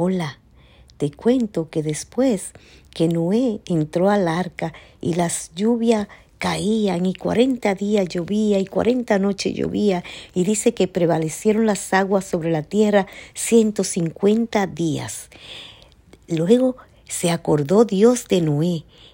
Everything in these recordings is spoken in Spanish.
Hola, te cuento que después que Noé entró al arca y las lluvias caían y cuarenta días llovía y cuarenta noches llovía y dice que prevalecieron las aguas sobre la tierra ciento cincuenta días. Luego se acordó Dios de Noé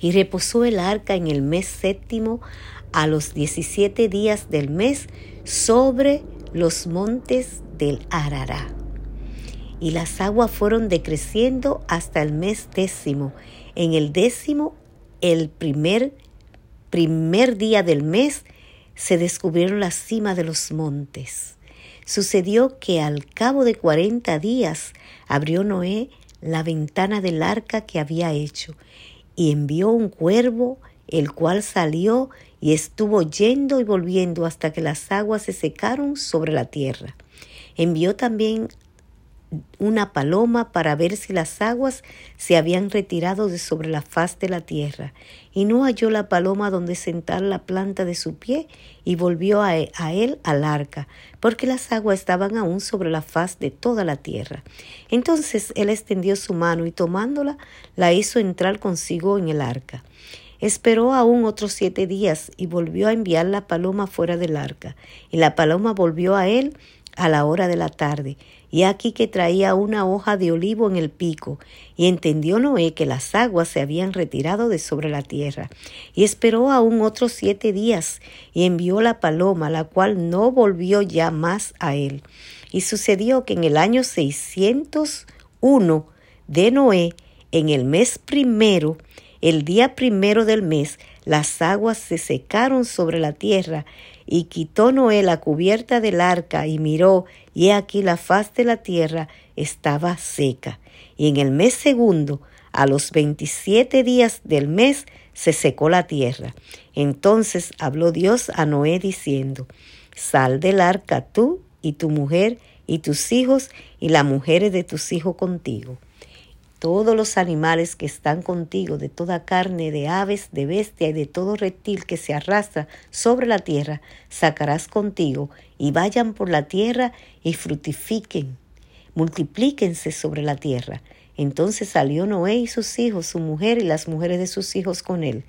Y reposó el arca en el mes séptimo a los diecisiete días del mes sobre los montes del Arará. Y las aguas fueron decreciendo hasta el mes décimo. En el décimo, el primer, primer día del mes, se descubrieron las cimas de los montes. Sucedió que al cabo de cuarenta días abrió Noé la ventana del arca que había hecho y envió un cuervo, el cual salió y estuvo yendo y volviendo hasta que las aguas se secaron sobre la tierra. Envió también una paloma para ver si las aguas se habían retirado de sobre la faz de la tierra, y no halló la paloma donde sentar la planta de su pie, y volvió a, él al arca, porque las aguas estaban aún sobre la faz de toda la tierra. Entonces él extendió su mano y tomándola, la hizo entrar consigo en el arca. Esperó aún otros siete días y volvió a enviar la paloma fuera del arca, y la paloma volvió a él a la hora de la tarde, y aquí que traía una hoja de olivo en el pico, y entendió Noé que las aguas se habían retirado de sobre la tierra, y esperó aún otros siete días, y envió la paloma, la cual no volvió ya más a él. Y sucedió que en el año seiscientos uno de Noé, en el mes primero, el día primero del mes, las aguas se secaron sobre la tierra, y quitó Noé la cubierta del arca y miró, y he aquí la faz de la tierra estaba seca. Y en el mes segundo, a los veintisiete días del mes, se secó la tierra. Entonces habló Dios a Noé diciendo, Sal del arca tú y tu mujer y tus hijos y las mujeres de tus hijos contigo todos los animales que están contigo, de toda carne, de aves, de bestia y de todo reptil que se arrastra sobre la tierra, sacarás contigo, y vayan por la tierra y frutifiquen, multiplíquense sobre la tierra. Entonces salió Noé y sus hijos, su mujer y las mujeres de sus hijos con él.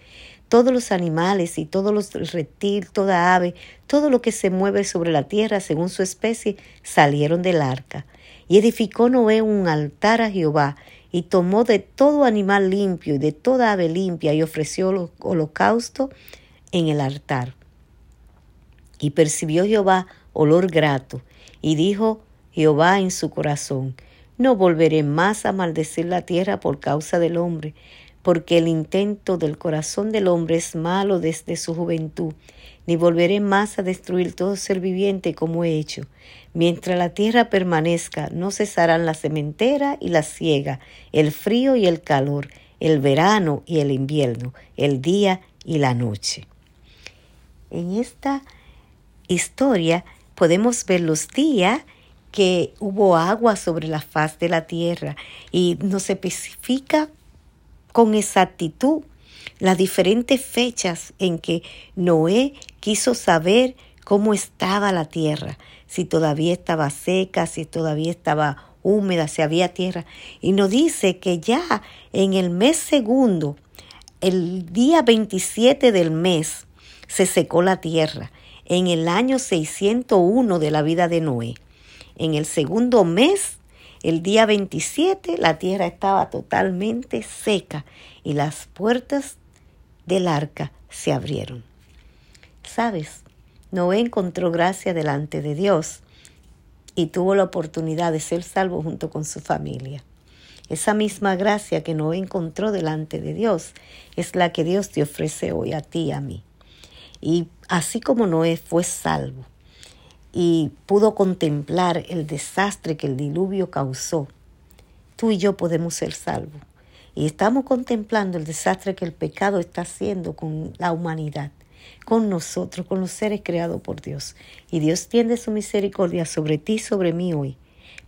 Todos los animales y todos los reptiles, toda ave, todo lo que se mueve sobre la tierra según su especie, salieron del arca. Y edificó Noé un altar a Jehová, y tomó de todo animal limpio y de toda ave limpia y ofreció holocausto en el altar. Y percibió Jehová olor grato, y dijo Jehová en su corazón, no volveré más a maldecir la tierra por causa del hombre, porque el intento del corazón del hombre es malo desde su juventud, ni volveré más a destruir todo ser viviente como he hecho. Mientras la tierra permanezca, no cesarán la sementera y la siega, el frío y el calor, el verano y el invierno, el día y la noche. En esta historia podemos ver los días que hubo agua sobre la faz de la tierra y nos especifica con exactitud las diferentes fechas en que Noé quiso saber cómo estaba la tierra, si todavía estaba seca, si todavía estaba húmeda, si había tierra. Y nos dice que ya en el mes segundo, el día 27 del mes, se secó la tierra, en el año 601 de la vida de Noé. En el segundo mes el día 27 la tierra estaba totalmente seca y las puertas del arca se abrieron. ¿Sabes? Noé encontró gracia delante de Dios y tuvo la oportunidad de ser salvo junto con su familia. Esa misma gracia que Noé encontró delante de Dios es la que Dios te ofrece hoy a ti y a mí. Y así como Noé fue salvo, y pudo contemplar el desastre que el diluvio causó, tú y yo podemos ser salvos. Y estamos contemplando el desastre que el pecado está haciendo con la humanidad, con nosotros, con los seres creados por Dios. Y Dios tiende su misericordia sobre ti y sobre mí hoy,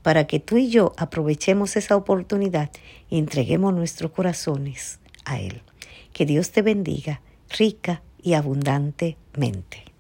para que tú y yo aprovechemos esa oportunidad y entreguemos nuestros corazones a Él. Que Dios te bendiga rica y abundantemente.